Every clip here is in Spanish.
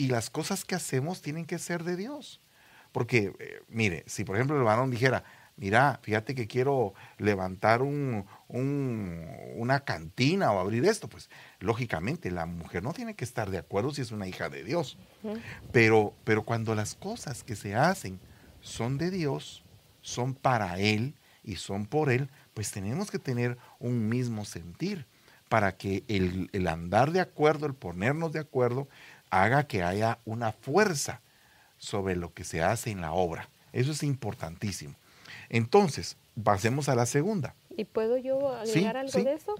y las cosas que hacemos tienen que ser de Dios. Porque, eh, mire, si por ejemplo el varón dijera, mira, fíjate que quiero levantar un, una cantina o abrir esto, pues lógicamente la mujer no tiene que estar de acuerdo si es una hija de Dios. pero, pero cuando las cosas que se hacen son de Dios, son para Él y son por Él, pues tenemos que tener un mismo sentir para que el, el andar de acuerdo, el ponernos de acuerdo, haga que haya una fuerza sobre lo que se hace en la obra. Eso es importantísimo. Entonces, pasemos a la segunda. ¿Y puedo yo agregar algo de eso?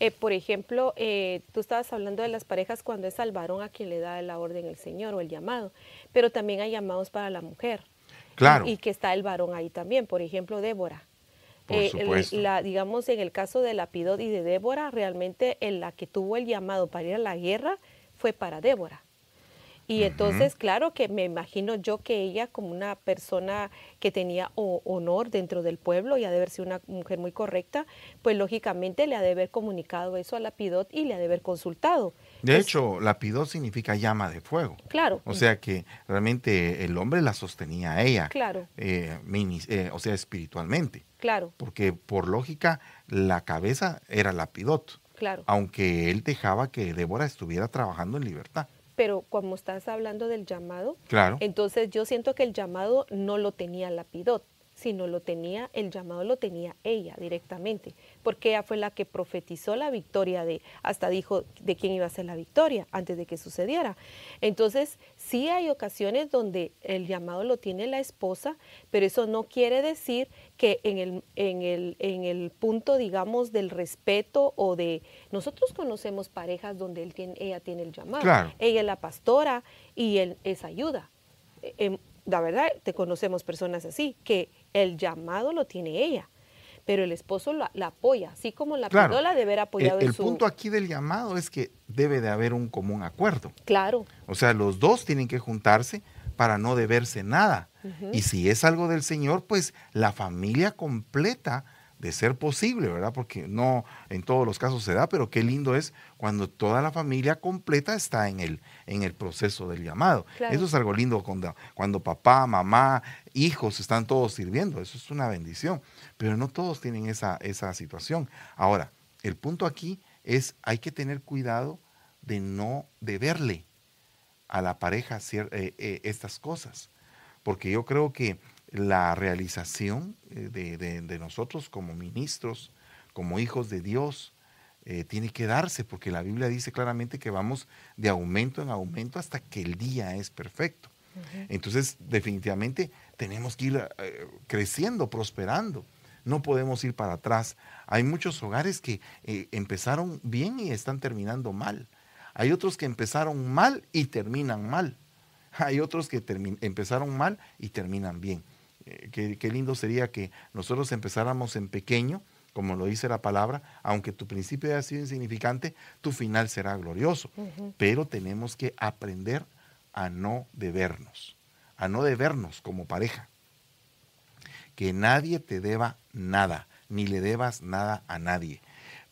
Eh, por ejemplo, eh, tú estabas hablando de las parejas cuando es al varón a quien le da la orden el Señor o el llamado, pero también hay llamados para la mujer. Claro. Y, que está el varón ahí también. Por ejemplo, Débora. Por eh, supuesto. la, digamos, en el caso de Lapidot y de Débora, realmente en la que tuvo el llamado para ir a la guerra fue para Débora. Y entonces, claro que me imagino yo que ella como una persona que tenía honor dentro del pueblo y ha de haber sido una mujer muy correcta, pues lógicamente le ha de haber comunicado eso a Lapidot y le ha de haber consultado. De hecho, Lapidot significa llama de fuego. Claro. O sea que realmente el hombre la sostenía a ella. Claro. Eh, eh, o sea, espiritualmente. Claro. Porque por lógica, la cabeza era Lapidot. Claro. Aunque él dejaba que Débora estuviera trabajando en libertad pero como estás hablando del llamado, claro. entonces yo siento que el llamado no lo tenía Lapidot, sino lo tenía, el llamado lo tenía ella directamente, porque ella fue la que profetizó la victoria de, hasta dijo de quién iba a ser la victoria antes de que sucediera. Entonces, sí hay ocasiones donde el llamado lo tiene la esposa, pero eso no quiere decir que en el, en el, en el punto, digamos, del respeto o de, nosotros conocemos parejas donde él tiene, ella tiene el llamado, ella es la pastora y él es ayuda. Em, la verdad, te conocemos personas así, que el llamado lo tiene ella, pero el esposo la, apoya, así como la claro. de haber apoyado el, el punto aquí del llamado es que debe de haber un común acuerdo. Claro. O sea, los dos tienen que juntarse para no deberse nada. Y si es algo del Señor, pues la familia completa de ser posible, ¿verdad? Porque no en todos los casos se da, pero qué lindo es cuando toda la familia completa está en el, en el proceso del llamado. Eso es algo lindo cuando, cuando papá, mamá, hijos están todos sirviendo, eso es una bendición, pero no todos tienen esa, esa situación. Ahora, el punto aquí es, hay que tener cuidado de no deberle a la pareja eh, eh, estas cosas, porque yo creo que la realización eh, de, nosotros como ministros, como hijos de Dios, eh, tiene que darse, porque la Biblia dice claramente que vamos de aumento en aumento hasta que el día es perfecto. Entonces, definitivamente tenemos que ir eh, creciendo, prosperando. No podemos ir para atrás. Hay muchos hogares que empezaron bien y están terminando mal. Hay otros que empezaron mal y terminan mal. Hay otros que empezaron mal y terminan bien. Eh, qué, lindo sería que nosotros empezáramos en pequeño, como lo dice la palabra, aunque tu principio haya sido insignificante, tu final será glorioso. Pero tenemos que aprender a no debernos, a no debernos como pareja. Que nadie te deba nada, ni le debas nada a nadie.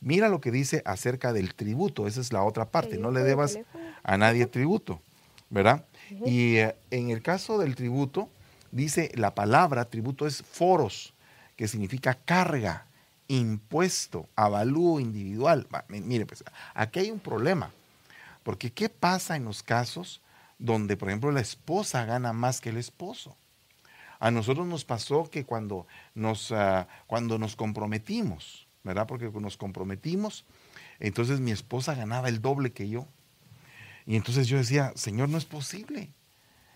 Mira lo que dice acerca del tributo, esa es la otra parte, no le debas a nadie tributo, ¿verdad? Y eh, en el caso del tributo, dice la palabra tributo es foros, que significa carga, impuesto, avalúo individual. mire, pues aquí hay un problema, porque ¿qué pasa en los casos donde, por ejemplo, la esposa gana más que el esposo? A nosotros nos pasó que cuando nos, ah, cuando nos comprometimos, ¿verdad? Porque nos comprometimos, entonces mi esposa ganaba el doble que yo. Y entonces yo decía, Señor, no es posible.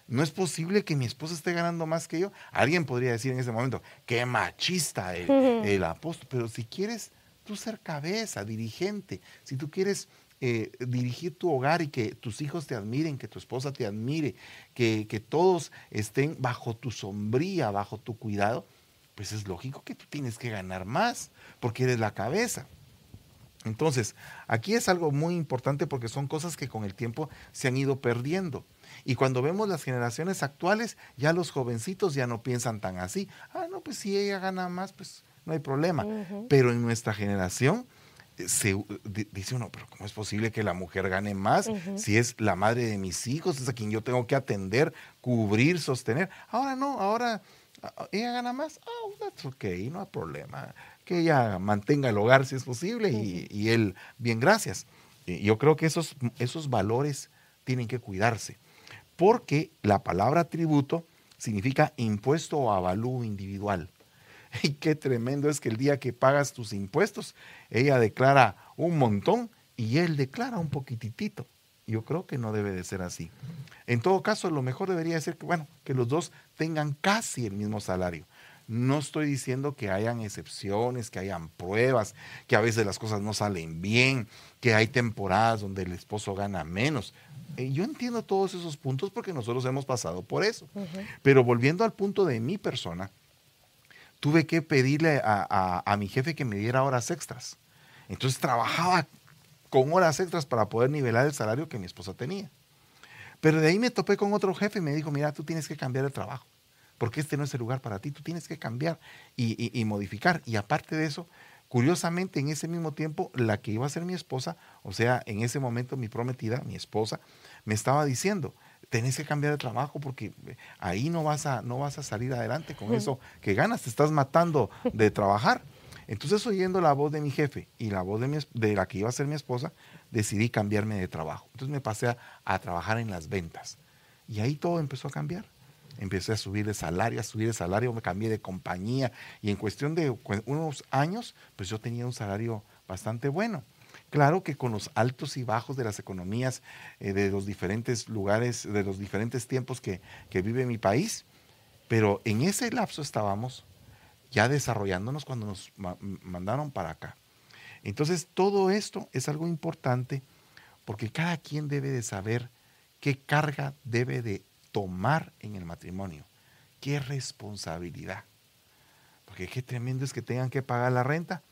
No es posible que mi esposa esté ganando más que yo. Alguien podría decir en ese momento, qué machista el, apóstol. Pero si quieres tú ser cabeza, dirigente, si tú quieres eh, dirigir tu hogar y que tus hijos te admiren, que tu esposa te admire, que, que todos estén bajo tu sombría, bajo tu cuidado, pues es lógico que tú tienes que ganar más, porque eres la cabeza. Entonces, aquí es algo muy importante porque son cosas que con el tiempo se han ido perdiendo. Y cuando vemos las generaciones actuales, ya los jovencitos ya no piensan tan así. Ah, no, pues si ella gana más, pues no hay problema. Pero en nuestra generación se, dice uno, pero ¿cómo es posible que la mujer gane más si es la madre de mis hijos, es a quien yo tengo que atender, cubrir, sostener? Ahora no, ahora ella gana más. Oh, that's okay, no hay problema. Que ella mantenga el hogar si es posible y, él, bien, gracias. yo creo que esos, esos valores tienen que cuidarse, porque la palabra tributo significa impuesto o avalúo individual. Y qué tremendo es que el día que pagas tus impuestos, ella declara un montón y él declara un poquitito. Yo creo que no debe de ser así. En todo caso, lo mejor debería ser que, bueno, que los dos tengan casi el mismo salario. No estoy diciendo que hayan excepciones, que hayan pruebas, que a veces las cosas no salen bien, que hay temporadas donde el esposo gana menos. Eh, yo entiendo todos esos puntos porque nosotros hemos pasado por eso. Pero volviendo al punto de mi persona, tuve que pedirle a, mi jefe que me diera horas extras. Entonces trabajaba con horas extras para poder nivelar el salario que mi esposa tenía. Pero de ahí me topé con otro jefe y me dijo, mira, tú tienes que cambiar el trabajo, porque este no es el lugar para ti, tú tienes que cambiar y, modificar. Y aparte de eso, curiosamente, en ese mismo tiempo, la que iba a ser mi esposa, o sea, en ese momento mi prometida, mi esposa, me estaba diciendo, tenés que cambiar de trabajo porque eh, ahí no vas a, no vas a salir adelante con eso que ganas, te estás matando de trabajar. Entonces, oyendo la voz de mi jefe y la voz de, de la que iba a ser mi esposa, decidí cambiarme de trabajo. Entonces me pasé a, trabajar en las ventas. Y ahí todo empezó a cambiar. Empecé a subir de salario, a subir de salario, me cambié de compañía y en cuestión de unos años, pues yo tenía un salario bastante bueno. Claro que con los altos y bajos de las economías eh, de los diferentes lugares, de los diferentes tiempos que, vive mi país, pero en ese lapso estábamos ya desarrollándonos cuando nos mandaron para acá. Entonces, todo esto es algo importante porque cada quien debe de saber qué carga debe de tomar en el matrimonio, qué responsabilidad. Porque qué tremendo es que tengan que pagar la renta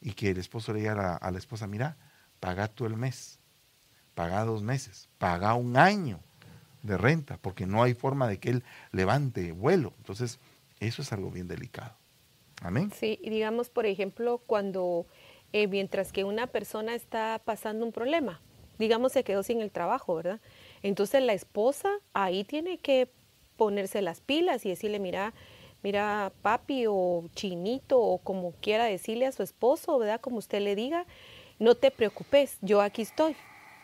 y que el esposo le diga a la, esposa, mira, paga tú el mes, paga dos meses, paga un año de renta, porque no hay forma de que él levante vuelo. Entonces, eso es algo bien delicado. Amén. Sí, y digamos, por ejemplo, cuando eh, mientras que una persona está pasando un problema, digamos, se quedó sin el trabajo, ¿verdad? Entonces la esposa ahí tiene que ponerse las pilas y decirle, mira, mira, papi o chinito o como quiera decirle a su esposo, ¿verdad? Como usted le diga, no te preocupes, yo aquí estoy.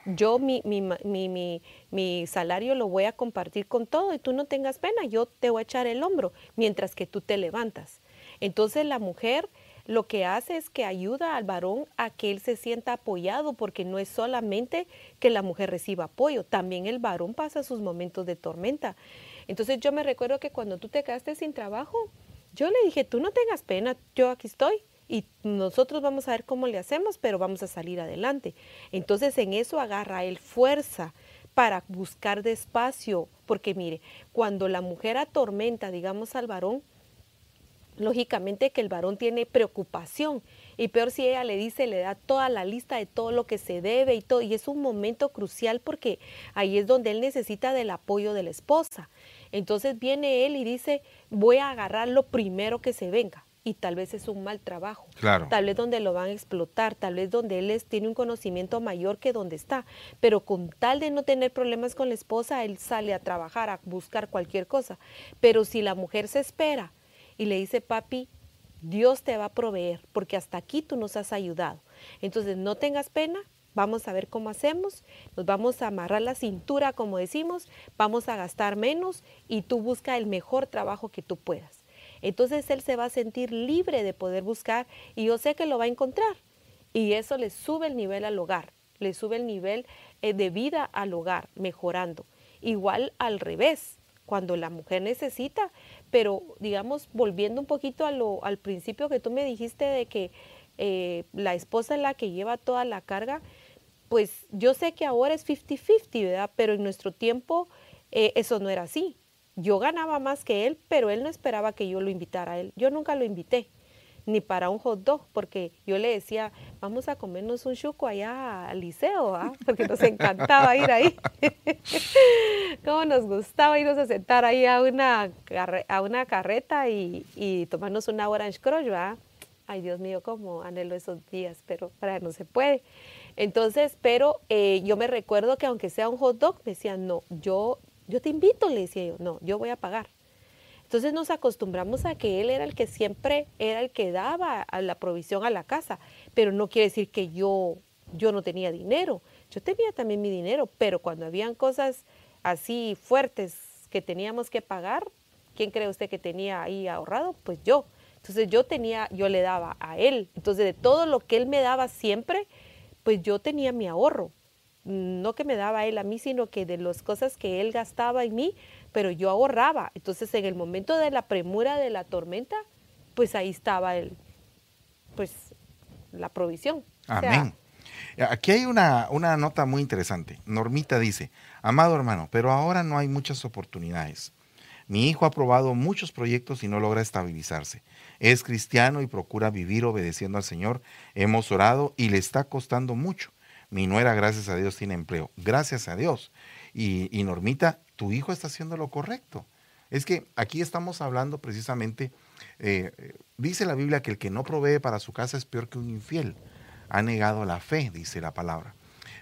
Yo mi, mi, mi, mi, salario lo voy a compartir con todo y tú no tengas pena, yo te voy a echar el hombro mientras que tú te levantas. Entonces la mujer lo que hace es que ayuda al varón a que él se sienta apoyado, porque no es solamente que la mujer reciba apoyo, también el varón pasa sus momentos de tormenta. Entonces yo me recuerdo que cuando tú te quedaste sin trabajo, yo le dije, tú no tengas pena, yo aquí estoy y nosotros vamos a ver cómo le hacemos, pero vamos a salir adelante. Entonces en eso agarra él fuerza para buscar despacio, porque mire, cuando la mujer atormenta, digamos, al varón, lógicamente que el varón tiene preocupación y peor si ella le dice, le da toda la lista de todo lo que se debe y todo, y es un momento crucial porque ahí es donde él necesita del apoyo de la esposa. Entonces viene él y dice, voy a agarrar lo primero que se venga. Y tal vez es un mal trabajo. Claro. Tal vez donde lo van a explotar, tal vez donde él tiene un conocimiento mayor que donde está. Pero con tal de no tener problemas con la esposa, él sale a trabajar, a buscar cualquier cosa. Pero si la mujer se espera y le dice, papi, Dios te va a proveer, porque hasta aquí tú nos has ayudado. Entonces no tengas pena, vamos a ver cómo hacemos, nos vamos a amarrar la cintura, como decimos, vamos a gastar menos y tú busca el mejor trabajo que tú puedas. Entonces él se va a sentir libre de poder buscar y yo sé que lo va a encontrar. Y eso le sube el nivel al hogar, le sube el nivel eh, de vida al hogar, mejorando. Igual al revés, cuando la mujer necesita, pero digamos, volviendo un poquito a lo, al principio que tú me dijiste de que eh, la esposa es la que lleva toda la carga, pues yo sé que ahora es 50-50, ¿verdad? Pero en nuestro tiempo eh, eso no era así. Yo ganaba más que él, pero él no esperaba que yo lo invitara a él. Yo nunca lo invité, ni para un hot dog, porque yo le decía, vamos a comernos un chuco allá al liceo, ¿ah? porque nos encantaba ir ahí. Cómo nos gustaba irnos a sentar ahí a una, a una carreta y, y tomarnos una orange crush, ¿verdad? Ay, Dios mío, cómo anhelo esos días, pero para no se puede. Entonces, pero eh, yo me recuerdo que aunque sea un hot dog, me decían, no, yo, yo te invito, le decía yo, no, yo voy a pagar. Entonces nos acostumbramos a que él era el que siempre era el que daba la provisión a la casa, pero no quiere decir que yo, yo no tenía dinero. Yo tenía también mi dinero, pero cuando habían cosas así fuertes que teníamos que pagar, ¿quién cree usted que tenía ahí ahorrado? Pues yo. Entonces yo tenía, yo le daba a él. Entonces de todo lo que él me daba siempre, pues yo tenía mi ahorro. No que me daba él a mí, sino que de las cosas que él gastaba en mí, pero yo ahorraba. Entonces en el momento de la premura de la tormenta, pues ahí estaba el, pues la provisión. Amén. Aquí hay una, una nota muy interesante. Normita dice, amado hermano, pero ahora no hay muchas oportunidades. Mi hijo ha probado muchos proyectos y no logra estabilizarse. Es cristiano y procura vivir obedeciendo al Señor. Hemos orado y le está costando mucho. Mi nuera, gracias a Dios, tiene empleo. Gracias a Dios. Y, Normita, tu hijo está haciendo lo correcto. Es que aquí estamos hablando precisamente, eh, dice la Biblia que el que no provee para su casa es peor que un infiel. Ha negado la fe, dice la palabra.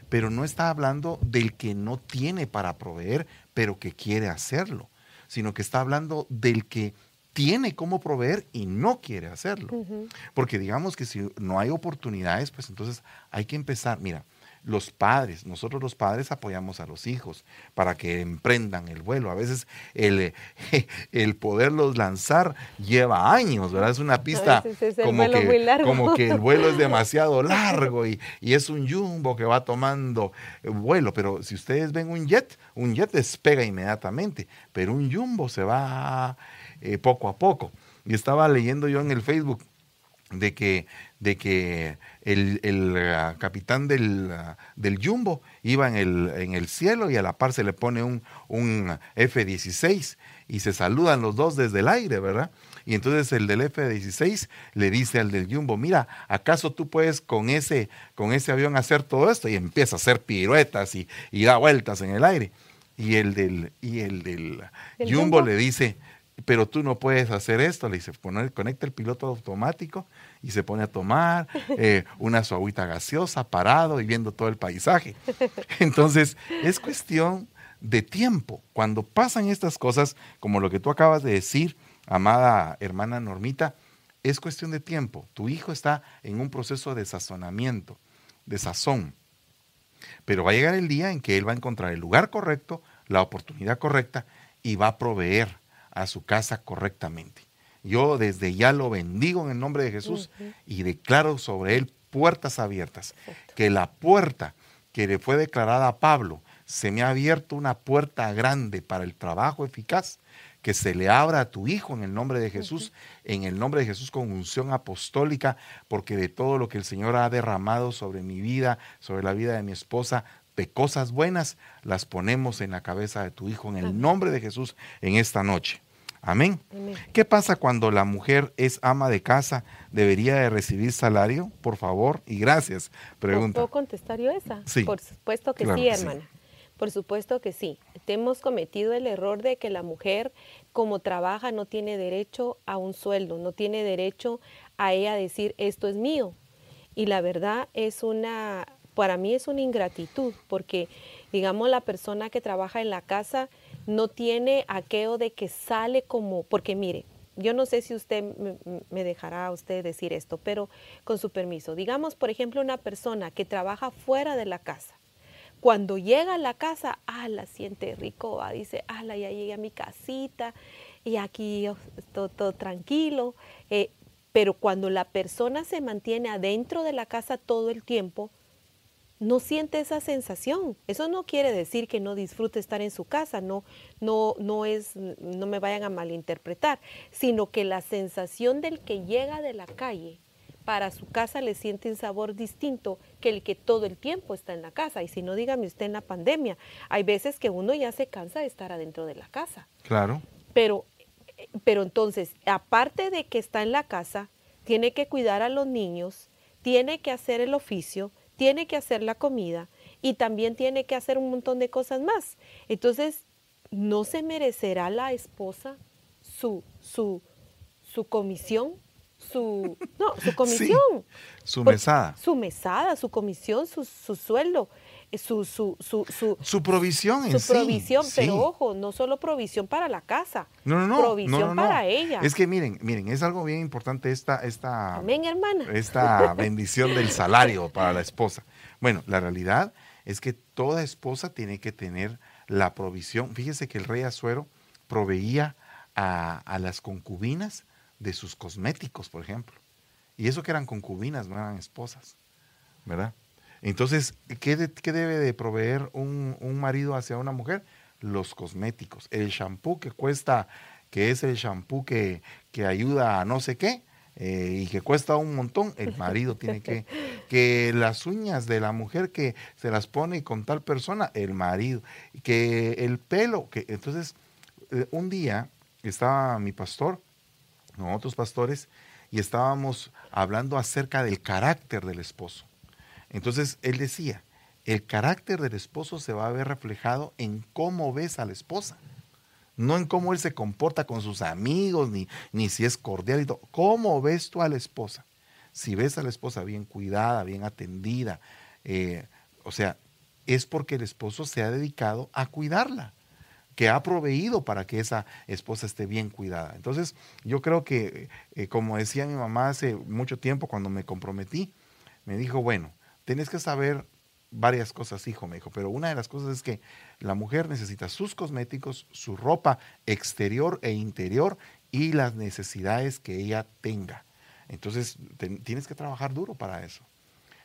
Pero no está hablando del que no tiene para proveer, pero que quiere hacerlo, sino que está hablando del que tiene cómo proveer y no quiere hacerlo. Porque digamos que si no hay oportunidades, pues entonces hay que empezar. Mira, los padres, nosotros los padres apoyamos a los hijos para que emprendan el vuelo. A veces el, el poderlos lanzar lleva años, ¿verdad? Es una pista como, que, como que el vuelo es demasiado largo y, es un jumbo que va tomando vuelo. Pero si ustedes ven un jet, un jet despega inmediatamente, pero un jumbo se va eh, poco a poco. Y estaba leyendo yo en el Facebook de que, de que el, ah, capitán del, ah, del, Jumbo iba en el, en el cielo y a la par se le pone un, un F-16 y se saludan los dos desde el aire, ¿verdad? Y entonces el del F-16 le dice al del Jumbo, mira, ¿acaso tú puedes con ese, con ese avión hacer todo esto? Y empieza a hacer piruetas y, y da vueltas en el aire. Y el del, y el del Jumbo le dice, pero tú no puedes hacer esto. Le dice, conecta el piloto automático y se pone a tomar eh, una suavita gaseosa, parado y viendo todo el paisaje. Entonces, es cuestión de tiempo. Cuando pasan estas cosas, como lo que tú acabas de decir, amada hermana Normita, es cuestión de tiempo. Tu hijo está en un proceso de sazonamiento, de sazón. Pero va a llegar el día en que él va a encontrar el lugar correcto, la oportunidad correcta y va a proveer a su casa correctamente. Yo desde ya lo bendigo en el nombre de Jesús y declaro sobre él puertas abiertas. Que la puerta que le fue declarada a Pablo, se me ha abierto una puerta grande para el trabajo eficaz que se le abra a tu hijo en el nombre de Jesús, en el nombre de Jesús con unción apostólica, porque de todo lo que el Señor ha derramado sobre mi vida, sobre la vida de mi esposa, de cosas buenas, las ponemos en la cabeza de tu hijo en el nombre de Jesús en esta noche. Amén. ¿Qué pasa cuando la mujer es ama de casa? ¿Debería de recibir salario? Por favor y gracias. Pregunta. ¿Puedo contestar yo esa? Sí. Por supuesto que sí, hermana. Por supuesto que sí. Hemos cometido el error de que la mujer, como trabaja, no tiene derecho a un sueldo, no tiene derecho a ella decir esto es mío. Y la verdad es una, para mí es una ingratitud, porque digamos la persona que trabaja en la casa, no tiene aquello de que sale como, porque mire, yo no sé si usted me dejará a usted decir esto, pero con su permiso, digamos, por ejemplo, una persona que trabaja fuera de la casa, cuando llega a la casa, ah, la siente rico, ah, dice, ah, ya llegué a mi casita y aquí todo, todo tranquilo, eh, pero cuando la persona se mantiene adentro de la casa todo el tiempo, no siente esa sensación. Eso no quiere decir que no disfrute estar en su casa, no, no, no es, no me vayan a malinterpretar, sino que la sensación del que llega de la calle para su casa le siente un sabor distinto que el que todo el tiempo está en la casa. Y si no, dígame usted en la pandemia, hay veces que uno ya se cansa de estar adentro de la casa. Claro. Pero, pero entonces, aparte de que está en la casa, tiene que cuidar a los niños, tiene que hacer el oficio, tiene que hacer la comida y también tiene que hacer un montón de cosas más. Entonces, ¿no se merecerá la esposa su, su, su comisión, su, no, su comisión. su mesada. Su mesada, su comisión, su, su sueldo su, su, su, su, su provisión en su provisión, pero ojo, no solo provisión para la casa, no, no, no, provisión para ella. Es que miren, miren, es algo bien importante esta, esta, hermana. esta bendición del salario para la esposa. Bueno, la realidad es que toda esposa tiene que tener la provisión. Fíjese que el rey Azuero proveía a, a las concubinas de sus cosméticos, por ejemplo. Y eso que eran concubinas, no eran esposas, ¿verdad? Entonces, ¿qué, debe de proveer un, marido hacia una mujer? Los cosméticos. El shampoo que cuesta, que es el shampoo que, ayuda a no sé qué, eh, y que cuesta un montón, el marido tiene que, que las uñas de la mujer que se las pone con tal persona, el marido, que el pelo, que entonces eh, un día estaba mi pastor, otros pastores, y estábamos hablando acerca del carácter del esposo. Entonces él decía, el carácter del esposo se va a ver reflejado en cómo ves a la esposa, no en cómo él se comporta con sus amigos, ni, ni si es cordial y todo. ¿Cómo ves tú a la esposa? Si ves a la esposa bien cuidada, bien atendida, eh, o sea, es porque el esposo se ha dedicado a cuidarla, que ha proveído para que esa esposa esté bien cuidada. Entonces, yo creo que, eh, como decía mi mamá hace mucho tiempo cuando me comprometí, me dijo, bueno, Tienes que saber varias cosas, hijo, me dijo, pero una de las cosas es que la mujer necesita sus cosméticos, su ropa exterior e interior y las necesidades que ella tenga. Entonces, tienes que trabajar duro para eso.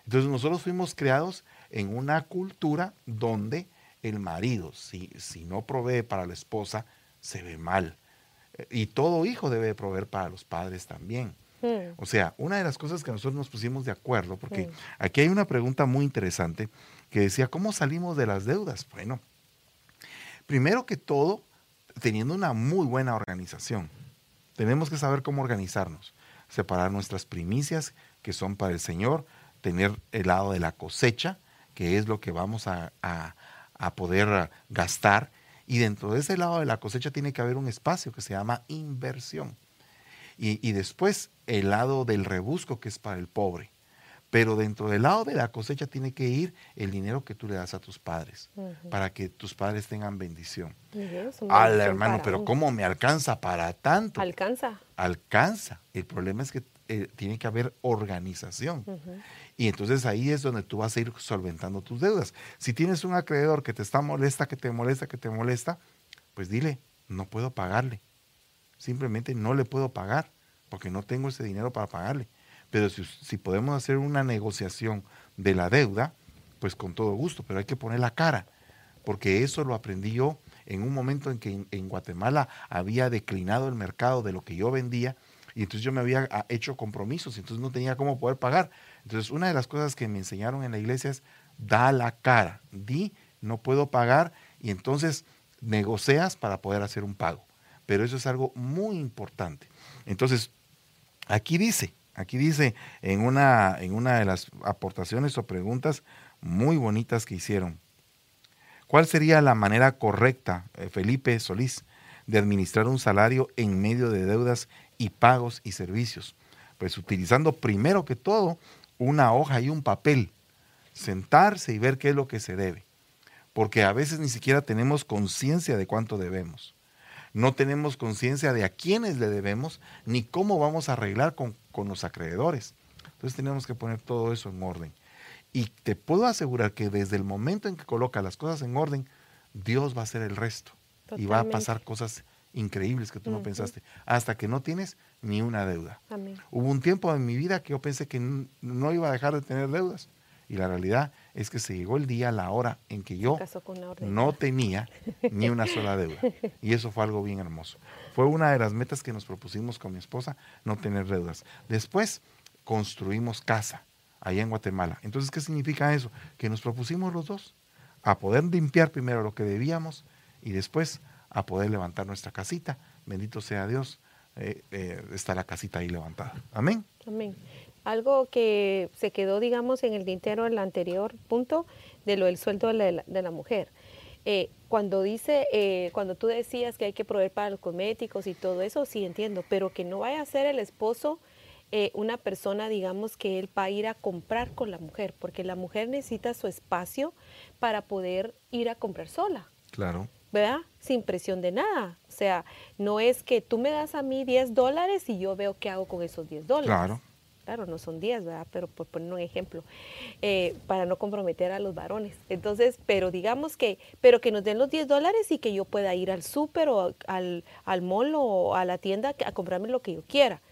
Entonces, nosotros fuimos creados en una cultura donde el marido, si, si no provee para la esposa, se ve mal. Y todo hijo debe proveer para los padres también. Hmm. O sea, una de las cosas que nosotros nos pusimos de acuerdo, porque hmm. aquí hay una pregunta muy interesante que decía, ¿cómo salimos de las deudas? Bueno, primero que todo, teniendo una muy buena organización. Tenemos que saber cómo organizarnos, separar nuestras primicias, que son para el Señor, tener el lado de la cosecha, que es lo que vamos a, a poder gastar, y dentro de ese lado de la cosecha tiene que haber un espacio que se llama inversión. Y, después el lado del rebusco que es para el pobre. Pero dentro del lado de la cosecha tiene que ir el dinero que tú le das a tus padres, para que tus padres tengan bendición. Al hermano, pero ¿cómo me alcanza para tanto? Alcanza. Alcanza. El problema es que eh, tiene que haber organización. Y entonces ahí es donde tú vas a ir solventando tus deudas. Si tienes un acreedor que te está molesta, que te molesta, que te molesta, pues dile, no puedo pagarle simplemente no le puedo pagar porque no tengo ese dinero para pagarle. Pero si, podemos hacer una negociación de la deuda, pues con todo gusto, pero hay que poner la cara, porque eso lo aprendí yo en un momento en que en, Guatemala había declinado el mercado de lo que yo vendía y entonces yo me había ah, hecho compromisos, y entonces no tenía cómo poder pagar. Entonces una de las cosas que me enseñaron en la iglesia es, da la cara, di, no puedo pagar y entonces negocias para poder hacer un pago pero eso es algo muy importante. Entonces, aquí dice, aquí dice en una, en una de las aportaciones o preguntas muy bonitas que hicieron, ¿cuál sería la manera correcta, eh, Felipe Solís, de administrar un salario en medio de deudas y pagos y servicios? Pues utilizando primero que todo una hoja y un papel, sentarse y ver qué es lo que se debe, porque a veces ni siquiera tenemos conciencia de cuánto debemos no tenemos conciencia de a quiénes le debemos ni cómo vamos a arreglar con, los acreedores. Entonces tenemos que poner todo eso en orden. Y te puedo asegurar que desde el momento en que coloca las cosas en orden, Dios va a hacer el resto. Y va a pasar cosas increíbles que tú no pensaste, hasta que no tienes ni una deuda. Hubo un tiempo en mi vida que yo pensé que no iba a dejar de tener deudas. Y la realidad es que se llegó el día, la hora en que yo no tenía ni una sola deuda. Y eso fue algo bien hermoso. Fue una de las metas que nos propusimos con mi esposa, no tener deudas. Después construimos casa allá en Guatemala. Entonces, ¿qué significa eso? Que nos propusimos los dos a poder limpiar primero lo que debíamos y después a poder levantar nuestra casita. Bendito sea Dios, eh, eh, está la casita ahí levantada. Amén. Amén algo que se quedó, digamos, en el tintero el anterior punto de lo del sueldo de la, mujer. Eh, cuando dice, eh, cuando tú decías que hay que proveer para los cosméticos y todo eso, sí entiendo, pero que no vaya a ser el esposo eh, una persona, digamos, que él va a ir a comprar con la mujer, porque la mujer necesita su espacio para poder ir a comprar sola. Claro. ¿Verdad? Sin presión de nada. O sea, no es que tú me das a mí 10 dólares y yo veo qué hago con esos 10 dólares. Claro. Claro, no son 10, ¿verdad? Pero por poner un ejemplo, eh, para no comprometer a los varones. Entonces, pero digamos que, pero que nos den los 10 dólares y que yo pueda ir al súper o al, al mall o a la tienda a comprarme lo que yo quiera.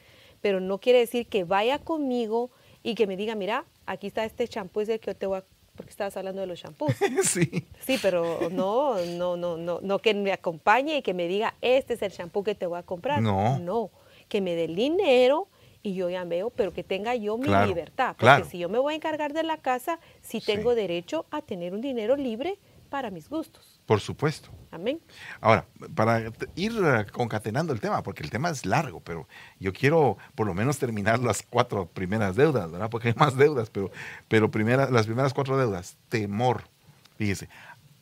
Pero no quiere decir que vaya conmigo y que me diga, mira, aquí está este champú, es el que yo te voy a porque estabas hablando de los shampoos. sí. Sí, pero no, no, no, no, no que me acompañe y que me diga, este es el shampoo que te voy a comprar. No. No, que me dé el dinero y yo ya veo, pero que tenga yo mi Claro, libertad. Porque claro. si yo me voy a encargar de la casa, sí tengo Sí. derecho a tener un dinero libre para mis gustos. Por supuesto. Amén. Ahora, para ir eh, concatenando el tema, porque el tema es largo, pero yo quiero por lo menos terminar las cuatro primeras deudas, ¿verdad? Porque hay más deudas, pero, pero primera, las primeras cuatro deudas, temor. Fíjese,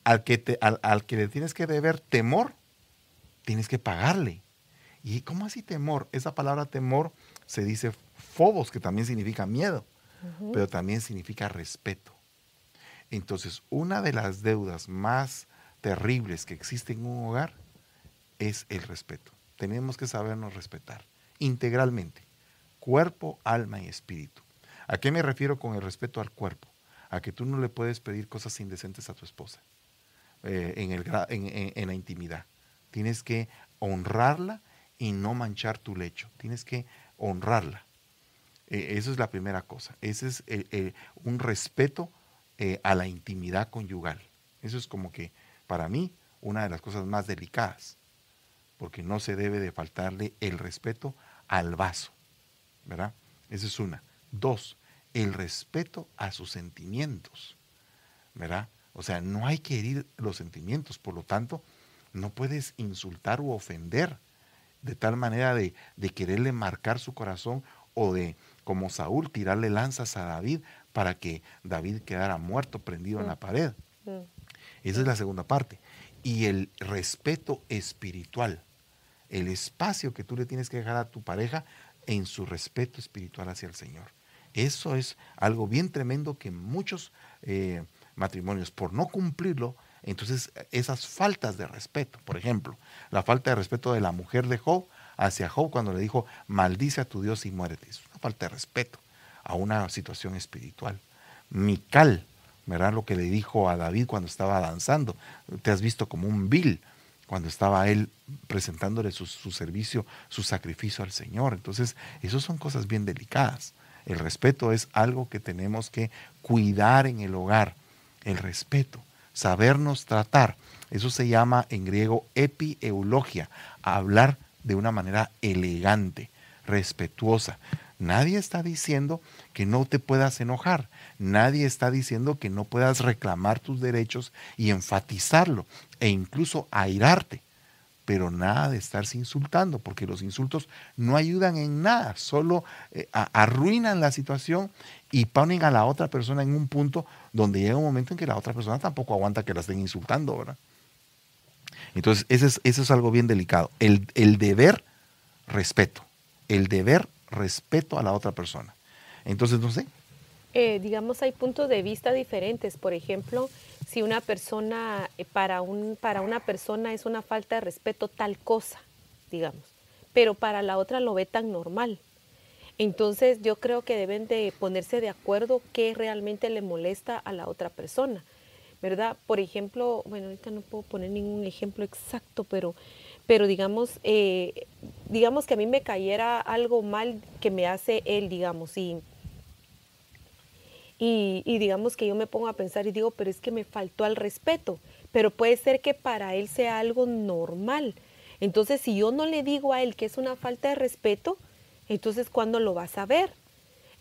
al que, te, al, al que le tienes que deber temor, tienes que pagarle. ¿Y cómo así temor? Esa palabra temor se dice fobos, que también significa miedo, pero también significa respeto. Entonces, una de las deudas más terribles que existe en un hogar es el respeto. Tenemos que sabernos respetar integralmente, cuerpo, alma y espíritu. ¿A qué me refiero con el respeto al cuerpo? A que tú no le puedes pedir cosas indecentes a tu esposa eh, en, el gra- en- en- en la intimidad. Tienes que honrarla y no manchar tu lecho. Tienes que honrarla. Eh, eso es la primera cosa. Ese es el- el- un respeto eh, a la intimidad conyugal. Eso es como que, para mí, una de las cosas más delicadas, porque no se debe de faltarle el respeto al vaso, ¿verdad? Esa es una. Dos, el respeto a sus sentimientos, ¿verdad? O sea, no hay que herir los sentimientos, por lo tanto, no puedes insultar u ofender de tal manera de, de quererle marcar su corazón o de, como Saúl, tirarle lanzas a David para que David quedara muerto, prendido en la pared. Mm. Esa es la segunda parte. Y el respeto espiritual, el espacio que tú le tienes que dejar a tu pareja en su respeto espiritual hacia el Señor. Eso es algo bien tremendo que muchos eh, matrimonios, por no cumplirlo, entonces esas faltas de respeto, por ejemplo, la falta de respeto de la mujer de Job hacia Job cuando le dijo, maldice a tu Dios y muérete. Es una falta de respeto a una situación espiritual. Mical, ¿verdad? Lo que le dijo a David cuando estaba danzando. Te has visto como un vil cuando estaba él presentándole su, servicio, su sacrificio al Señor. Entonces, esas son cosas bien delicadas. El respeto es algo que tenemos que cuidar en el hogar. El respeto, sabernos tratar. Eso se llama en griego epieulogia, hablar de una manera elegante, respetuosa. Nadie está diciendo que no te puedas enojar. Nadie está diciendo que no puedas reclamar tus derechos y enfatizarlo e incluso airarte. Pero nada de estarse insultando, porque los insultos no ayudan en nada, solo eh, arruinan la situación y ponen a la otra persona en un punto donde llega un momento en que la otra persona tampoco aguanta que la estén insultando, ¿verdad? Entonces, eso es, eso es algo bien delicado. El, el deber, respeto. El deber, respeto a la otra persona. Entonces, no sé, Eh, digamos, hay puntos de vista diferentes. Por ejemplo, si una persona, eh, para, un, para una persona es una falta de respeto tal cosa, digamos, pero para la otra lo ve tan normal. Entonces yo creo que deben de ponerse de acuerdo qué realmente le molesta a la otra persona, ¿verdad? Por ejemplo, bueno, ahorita no puedo poner ningún ejemplo exacto, pero, pero digamos, eh, digamos que a mí me cayera algo mal que me hace él, digamos, y, y, y digamos que yo me pongo a pensar y digo, pero es que me faltó al respeto, pero puede ser que para él sea algo normal. Entonces, si yo no le digo a él que es una falta de respeto, entonces ¿cuándo lo vas a ver?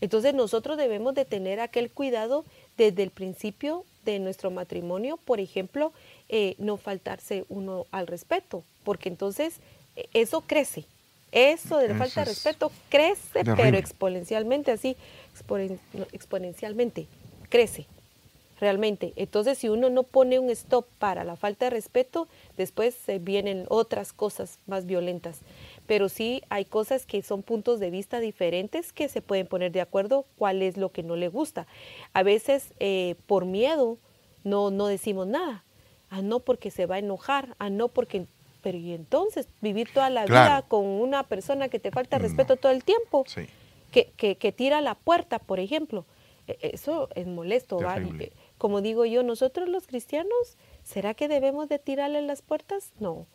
Entonces nosotros debemos de tener aquel cuidado desde el principio de nuestro matrimonio, por ejemplo, eh, no faltarse uno al respeto, porque entonces eh, eso crece. Eso de la falta de es respeto crece, pero exponencialmente, así, exponen- exponencialmente, crece, realmente. Entonces, si uno no pone un stop para la falta de respeto, después se vienen otras cosas más violentas. pero sí hay cosas que son puntos de vista diferentes que se pueden poner de acuerdo cuál es lo que no le gusta. A veces eh, por miedo no, no decimos nada. Ah, no porque se va a enojar, ah, no porque... Pero y entonces vivir toda la vida con una persona que te falta respeto todo el tiempo, que, que, que, tira la puerta, por ejemplo, e, eso es molesto. Como digo yo, nosotros los cristianos, ¿será que debemos de tirarle las puertas? No,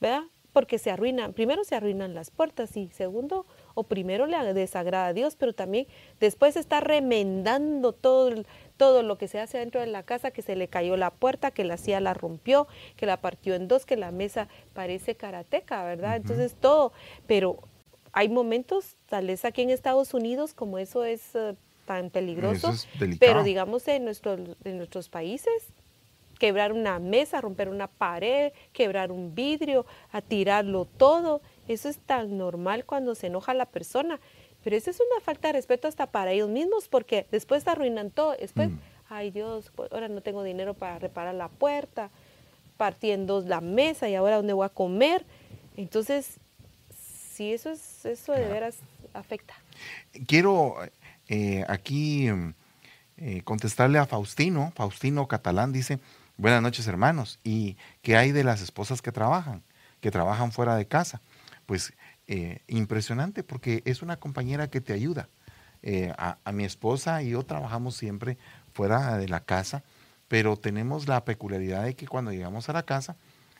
¿verdad? porque se arruinan, primero se arruinan las puertas y segundo, o primero le desagrada a Dios, pero también después está remendando todo, todo lo que se hace dentro de la casa, que se le cayó la puerta, que la silla la rompió, que la partió en dos, que la mesa parece karateca, ¿verdad? Entonces todo, pero hay momentos, tal vez aquí en Estados Unidos, como eso es eh, tan peligroso, pero digamos en, nuestros en nuestros países, quebrar una mesa, romper una pared, quebrar un vidrio, a tirarlo todo. Eso es tan normal cuando se enoja la persona. Pero eso es una falta de respeto hasta para ellos mismos porque después arruinan todo. Después, mm. ay Dios, pues, ahora no tengo dinero para reparar la puerta, partiendo la mesa y ahora dónde voy a comer. Entonces, sí, eso, es, eso de veras afecta. Quiero eh, aquí eh, contestarle a Faustino. Faustino Catalán dice, Buenas noches, hermanos. ¿Y qué hay de las esposas que trabajan, que trabajan fuera de casa? Pues eh, impresionante porque es una compañera que te ayuda. A, mi esposa y yo trabajamos siempre fuera de la casa, pero tenemos la peculiaridad de que cuando llegamos a la casa,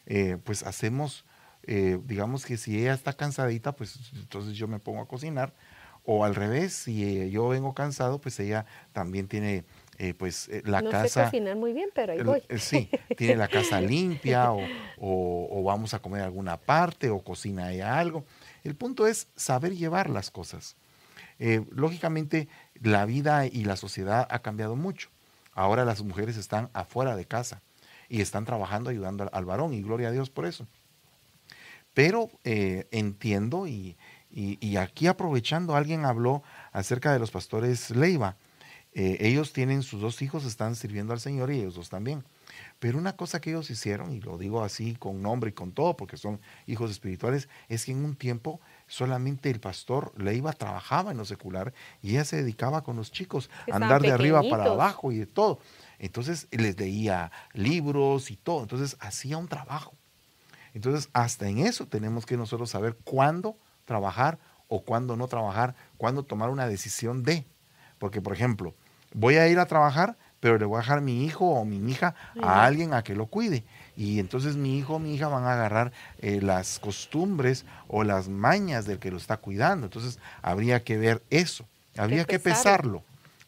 eh, pues hacemos, digamos que si ella está cansadita, pues entonces yo me pongo a cocinar, o al revés, si yo vengo cansado, pues ella también tiene eh, pues eh, la casa... Cocinar muy bien, pero ahí voy. Eh, sí, tiene la casa limpia o, vamos a comer alguna parte o cocina ella algo. El punto es saber llevar las cosas. lógicamente, la vida y la sociedad ha cambiado mucho. Ahora las mujeres están afuera de casa y están trabajando ayudando al, varón y gloria a Dios por eso. Pero entiendo y, y, aquí aprovechando, alguien habló acerca de los pastores Leiva eh, ellos tienen sus dos hijos, están sirviendo al Señor y ellos dos también. Pero una cosa que ellos hicieron, y lo digo así con nombre y con todo, porque son hijos espirituales, es que en un tiempo solamente el pastor Leiva trabajaba en lo secular y ella se dedicaba con los chicos a andar de arriba para abajo y de todo. Entonces les leía libros y todo. Entonces hacía un trabajo. Entonces hasta en eso tenemos que nosotros saber cuándo trabajar o cuándo no trabajar, cuándo tomar una decisión de. Porque, por ejemplo, voy a ir a trabajar, pero le voy a dejar mi hijo o mi hija a alguien a que lo cuide. Y entonces mi hijo o mi hija van a agarrar eh, las costumbres o las mañas del que lo está cuidando. Entonces habría que ver eso, habría que, pesarlo,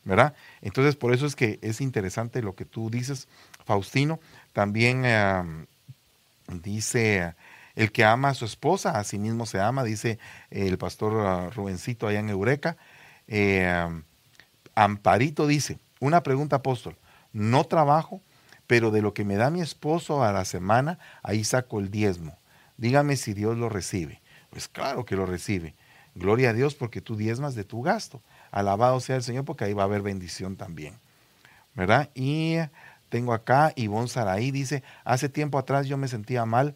¿verdad? Entonces por eso es que es interesante lo que tú dices, Faustino. También dice, el que ama a su esposa, a sí mismo se ama, dice el pastor uh, Rubencito allá en Eureka. Eh, Amparito dice, una pregunta apóstol, no trabajo, pero de lo que me da mi esposo a la semana, ahí saco el diezmo. Dígame si Dios lo recibe. Pues claro que lo recibe. Gloria a Dios porque tú diezmas de tu gasto. Alabado sea el Señor porque ahí va a haber bendición también. ¿Verdad? Y tengo acá Ivonne Saraí dice, hace tiempo atrás yo me sentía mal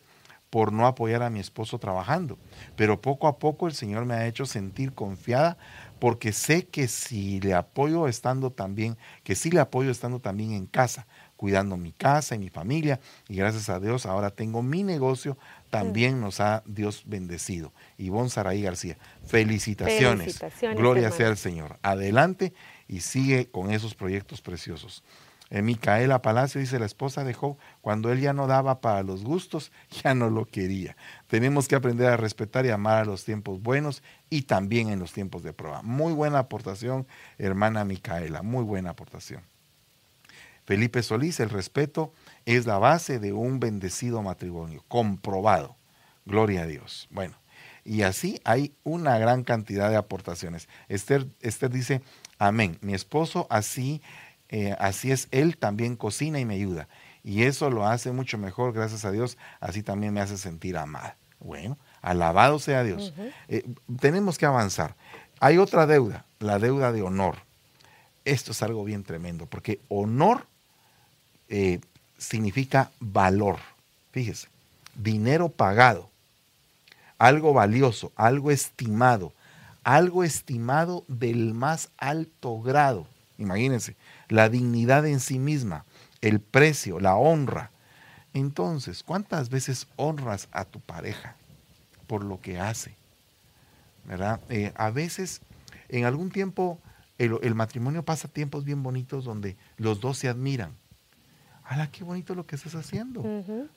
por no apoyar a mi esposo trabajando, pero poco a poco el Señor me ha hecho sentir confiada porque sé que si le apoyo estando también, que sí le apoyo estando también en casa, cuidando mi casa y mi familia, y gracias a Dios ahora tengo mi negocio, también nos ha Dios bendecido. Ivonne Saraí García, felicitaciones. Gloria sea al Señor. Adelante y sigue con esos proyectos preciosos. Micaela Palacio dice la esposa de Job, cuando él ya no daba para los gustos, ya no lo quería. Tenemos que aprender a respetar y amar a los tiempos buenos y también en los tiempos de prueba. Muy buena aportación, hermana Micaela, muy buena aportación. Felipe Solís, el respeto es la base de un bendecido matrimonio, comprobado. Gloria a Dios. Bueno, y así hay una gran cantidad de aportaciones. Esther, Esther dice, amén. Mi esposo así eh, así es, Él también cocina y me ayuda. Y eso lo hace mucho mejor, gracias a Dios, así también me hace sentir amada. Bueno, alabado sea Dios. Eh, tenemos que avanzar. Hay otra deuda, la deuda de honor. Esto es algo bien tremendo, porque honor eh, significa valor. Fíjese, dinero pagado. algo valioso, algo estimado, algo estimado del más alto grado. Imagínense, la dignidad en sí misma, el precio, la honra. Entonces, ¿cuántas veces honras a tu pareja por lo que hace? ¿Verdad? Eh, a veces, en algún tiempo, el, matrimonio pasa tiempos bien bonitos donde los dos se admiran. ¡Hala, qué bonito lo que estás haciendo!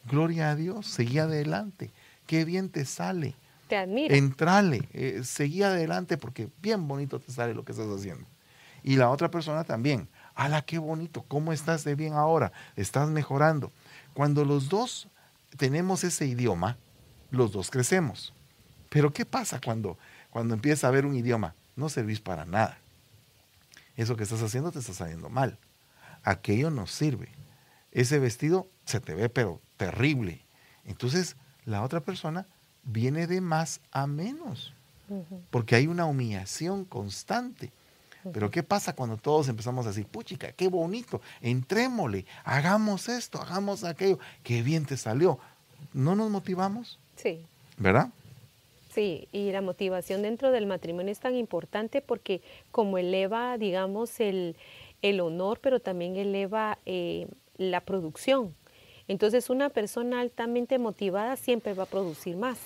Gloria a Dios, seguí adelante. ¡Qué bien te sale! Te admira. Entrale, eh, seguí adelante porque bien bonito te sale lo que estás haciendo. Y la otra persona también. ¡Hala, qué bonito! ¿Cómo estás de bien ahora? Estás mejorando. Cuando los dos tenemos ese idioma, los dos crecemos. Pero ¿qué pasa cuando, cuando empieza a haber un idioma? No servís para nada eso que estás haciendo te está saliendo mal. Aquello no sirve. Ese vestido se te ve pero terrible. Entonces la otra persona viene de más a menos, porque hay una humillación constante. Pero ¿qué pasa cuando todos empezamos a decir, puchica, qué bonito, entrémosle, hagamos esto, hagamos aquello, qué bien te salió? ¿No nos motivamos? Sí. ¿Verdad? Sí, y la motivación dentro del matrimonio es tan importante porque como eleva, digamos, el, honor, pero también eleva eh, la producción. Entonces una persona altamente motivada siempre va a producir más,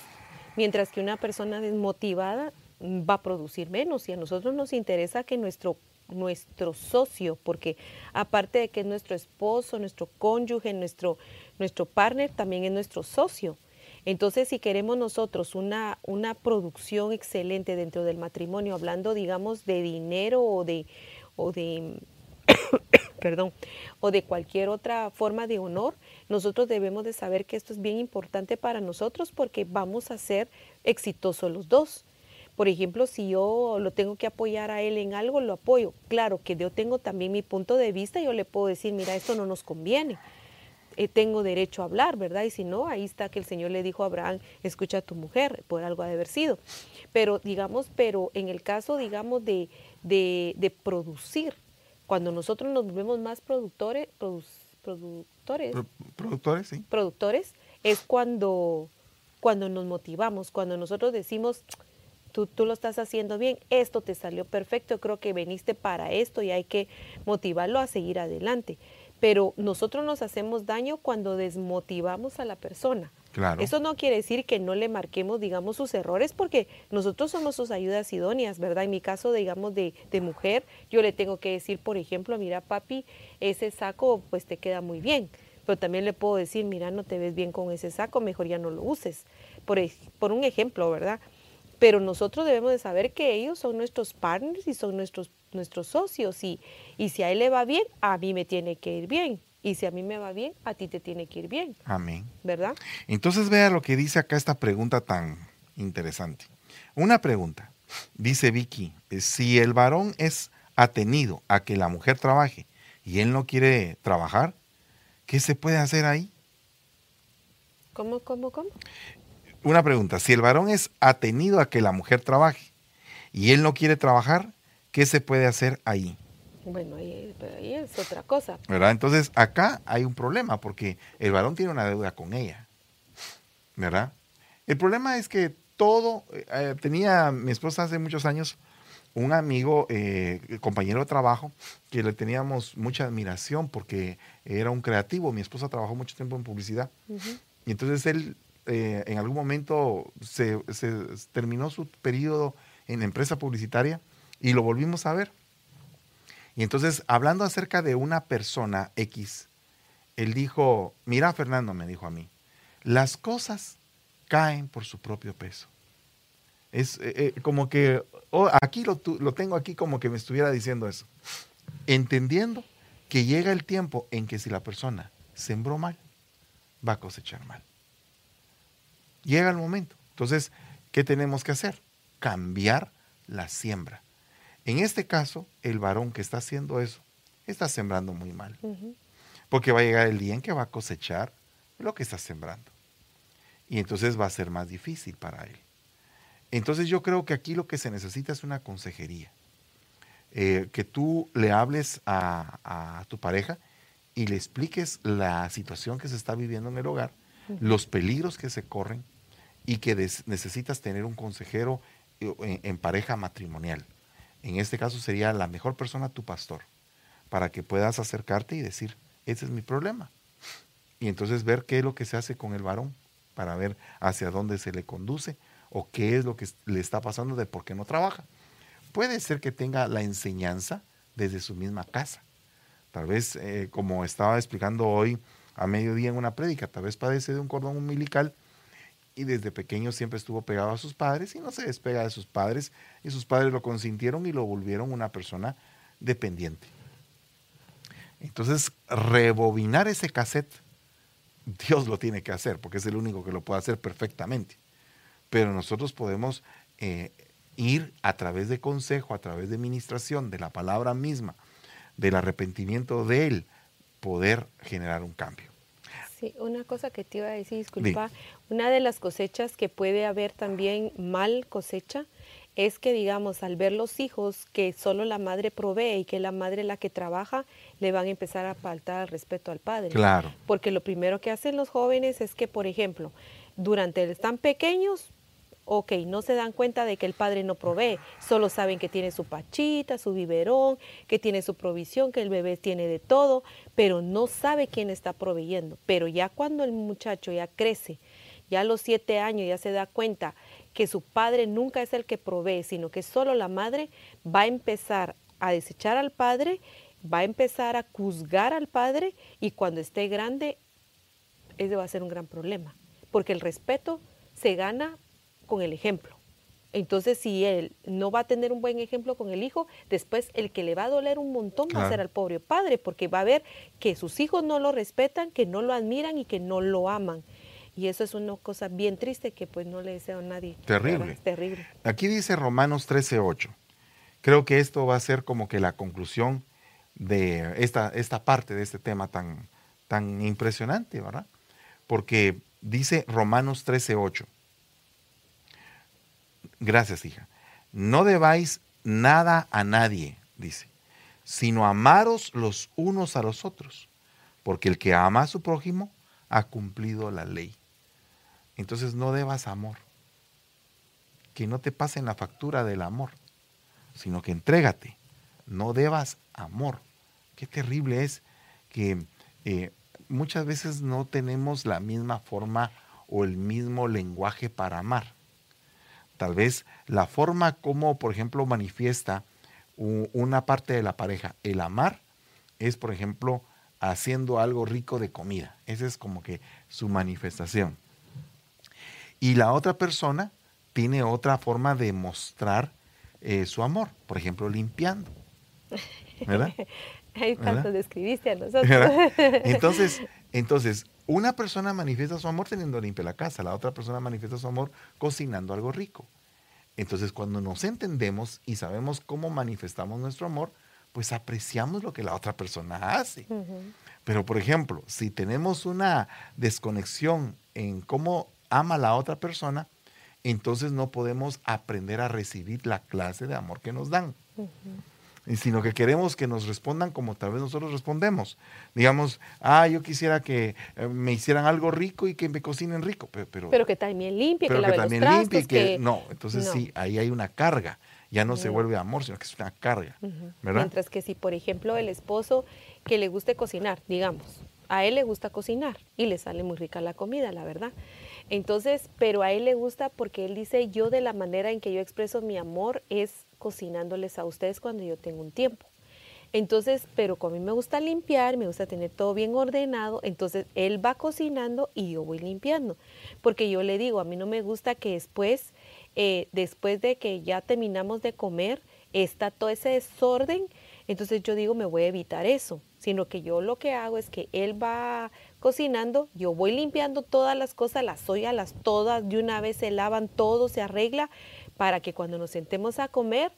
mientras que una persona desmotivada va a producir menos y a nosotros nos interesa que nuestro nuestro socio, porque aparte de que es nuestro esposo, nuestro cónyuge, nuestro, nuestro partner, también es nuestro socio. Entonces, si queremos nosotros una, una producción excelente dentro del matrimonio, hablando, digamos, de dinero o de, o de perdón, o de cualquier otra forma de honor, nosotros debemos de saber que esto es bien importante para nosotros porque vamos a ser exitosos los dos. Por ejemplo, si yo lo tengo que apoyar a él en algo, lo apoyo. Claro que yo tengo también mi punto de vista, yo le puedo decir, mira, esto no nos conviene. Eh, tengo derecho a hablar, ¿verdad? Y si no, ahí está que el Señor le dijo a Abraham, escucha a tu mujer, por algo ha de haber sido. Pero, digamos, pero en el caso, digamos, de, de, producir, cuando nosotros nos volvemos más productores, productores, productores, sí. Productores, es cuando, cuando nos motivamos, cuando nosotros decimos, Tú, tú, lo estás haciendo bien, esto te salió perfecto, creo que veniste para esto y hay que motivarlo a seguir adelante pero nosotros nos hacemos daño cuando desmotivamos a la persona. Claro. Eso no quiere decir que no le marquemos, digamos, sus errores, porque nosotros somos sus ayudas idóneas, ¿verdad? En mi caso, digamos, de, de mujer, yo le tengo que decir, por ejemplo, mira, papi, ese saco pues te queda muy bien. Pero también le puedo decir, mira, no te ves bien con ese saco, mejor ya no lo uses. Por, por un ejemplo, ¿verdad? Pero nosotros debemos de saber que ellos son nuestros partners y son nuestros nuestros socios y, y si a él le va bien, a mí me tiene que ir bien. Y si a mí me va bien, a ti te tiene que ir bien. Amén. ¿Verdad? Entonces vea lo que dice acá esta pregunta tan interesante. Una pregunta, dice Vicky, si el varón es atenido a que la mujer trabaje y él no quiere trabajar, ¿qué se puede hacer ahí? ¿Cómo, cómo, cómo? Una pregunta, si el varón es atenido a que la mujer trabaje y él no quiere trabajar, ¿Qué se puede hacer ahí? Bueno, ahí, es otra cosa. ¿Verdad? Entonces, acá hay un problema porque el varón tiene una deuda con ella. ¿Verdad? El problema es que todo, eh, tenía mi esposa hace muchos años un amigo, eh, compañero de trabajo, que le teníamos mucha admiración porque era un creativo. Mi esposa trabajó mucho tiempo en publicidad. Y entonces él eh, en algún momento se, terminó su periodo en la empresa publicitaria y lo volvimos a ver. Y entonces, hablando acerca de una persona X, él dijo, mira Fernando, me dijo a mí, las cosas caen por su propio peso. Es eh, eh, como que, oh, aquí lo tengo aquí como que me estuviera diciendo eso. Entendiendo que llega el tiempo en que si la persona sembró mal, va a cosechar mal. Llega el momento. Entonces, ¿qué tenemos que hacer? Cambiar la siembra. En este caso, el varón que está haciendo eso está sembrando muy mal. Porque va a llegar el día en que va a cosechar lo que está sembrando. Y entonces va a ser más difícil para él. Entonces yo creo que aquí lo que se necesita es una consejería. Eh, que tú le hables a, tu pareja y le expliques la situación que se está viviendo en el hogar, los peligros que se corren y que necesitas tener un consejero eh, en, pareja matrimonial. En este caso sería la mejor persona tu pastor, para que puedas acercarte y decir, ese es mi problema. Y entonces ver qué es lo que se hace con el varón, para ver hacia dónde se le conduce o qué es lo que le está pasando de por qué no trabaja. Puede ser que tenga la enseñanza desde su misma casa. Tal vez, eh, como estaba explicando hoy a mediodía en una prédica, tal vez padece de un cordón umbilical y desde pequeño siempre estuvo pegado a sus padres y no se despega de sus padres y sus padres lo consintieron y lo volvieron una persona dependiente. Entonces, rebobinar ese cassette, Dios lo tiene que hacer porque es el único que lo puede hacer perfectamente. Pero nosotros podemos eh, ir a través de consejo, a través de ministración, de la palabra misma, del arrepentimiento de Él, poder generar un cambio. Sí, una cosa que te iba a decir, disculpa, una de las cosechas que puede haber también mal cosecha es que, digamos, al ver los hijos que solo la madre provee y que la madre es la que trabaja, le van a empezar a faltar el respeto al padre. Claro. Porque lo primero que hacen los jóvenes es que, por ejemplo, durante están pequeños, ok, no se dan cuenta de que el padre no provee, solo saben que tiene su pachita, su biberón, que tiene su provisión, que el bebé tiene de todo, pero no sabe quién está proveyendo. Pero ya cuando el muchacho ya crece, ya a los siete años ya se da cuenta que su padre nunca es el que provee, sino que solo la madre va a empezar a desechar al padre, va a empezar a juzgar al padre y cuando esté grande, ese va a ser un gran problema, porque el respeto se gana con el ejemplo. Entonces, si él no va a tener un buen ejemplo con el hijo, después el que le va a doler un montón va a ser al pobre padre, porque va a ver que sus hijos no lo respetan, que no lo admiran y que no lo aman. Y eso es una cosa bien triste que pues no le deseo a nadie. Terrible. terrible. Aquí dice Romanos 13:8. Creo que esto va a ser como que la conclusión de esta, esta parte de este tema tan, tan impresionante, ¿verdad? Porque dice Romanos 13:8 Gracias, hija. No debáis nada a nadie, dice, sino amaros los unos a los otros, porque el que ama a su prójimo ha cumplido la ley. Entonces no debas amor. Que no te pasen la factura del amor, sino que entrégate. No debas amor. Qué terrible es que eh, muchas veces no tenemos la misma forma o el mismo lenguaje para amar. Tal vez la forma como, por ejemplo, manifiesta una parte de la pareja, el amar, es, por ejemplo, haciendo algo rico de comida. Esa es como que su manifestación. Y la otra persona tiene otra forma de mostrar eh, su amor, por ejemplo, limpiando. ¿Verdad? Ahí describiste a nosotros. Entonces, entonces, una persona manifiesta su amor teniendo limpia la casa, la otra persona manifiesta su amor cocinando algo rico. Entonces, cuando nos entendemos y sabemos cómo manifestamos nuestro amor, pues apreciamos lo que la otra persona hace. Pero, por ejemplo, si tenemos una desconexión en cómo ama la otra persona, entonces no podemos aprender a recibir la clase de amor que nos dan sino que queremos que nos respondan como tal vez nosotros respondemos. Digamos, ah, yo quisiera que eh, me hicieran algo rico y que me cocinen rico, pero... Pero, que también limpie, que, que también limpie, que, No, entonces sí, ahí hay una carga. Ya no, se vuelve amor, sino que es una carga, ¿verdad? Mientras que si, por ejemplo, el esposo que le guste cocinar, digamos, a él le gusta cocinar y le sale muy rica la comida, la verdad. Entonces, pero a él le gusta porque él dice, yo de la manera en que yo expreso mi amor es cocinándoles a ustedes cuando yo tengo un tiempo. Entonces, pero como a mí me gusta limpiar, me gusta tener todo bien ordenado, entonces él va cocinando y yo voy limpiando. Porque yo le digo, a mí no me gusta que después, eh, después de que ya terminamos de comer, está todo ese desorden, entonces yo digo, me voy a evitar eso, sino que yo lo que hago es que él va cocinando, yo voy limpiando todas las cosas, las ollas, las todas, de una vez se lavan todo, se arregla, para que cuando nos sentemos a comer,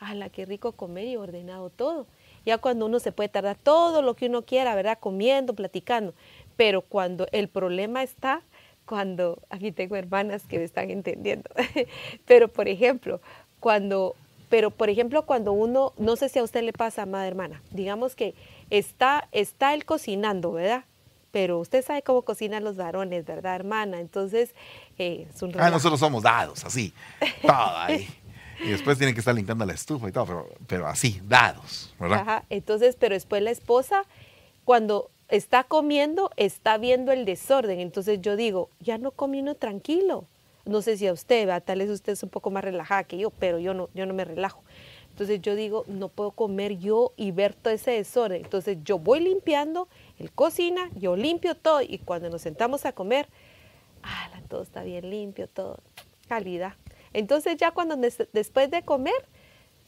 ¡ala, qué rico comer y ordenado todo! Ya cuando uno se puede tardar todo lo que uno quiera, ¿verdad? Comiendo, platicando. Pero cuando el problema está, cuando, aquí tengo hermanas que me están entendiendo, pero por ejemplo, cuando, pero por ejemplo, cuando uno, no sé si a usted le pasa, amada hermana, digamos que está, está él cocinando, ¿verdad? Pero usted sabe cómo cocinan los varones, ¿verdad, hermana? Entonces, eh, es un Ah, nosotros somos dados, así, todo ahí. Y después tienen que estar limpiando la estufa y todo, pero, pero así, dados, ¿verdad? Ajá, entonces, pero después la esposa, cuando está comiendo, está viendo el desorden. Entonces yo digo, ya no comiendo tranquilo. No sé si a usted, ¿verdad? tal vez usted es un poco más relajada que yo, pero yo no, yo no me relajo. Entonces yo digo, no puedo comer yo y ver todo ese desorden. Entonces yo voy limpiando, él cocina, yo limpio todo y cuando nos sentamos a comer, ah, todo está bien limpio, todo, calidad. Entonces ya cuando después de comer,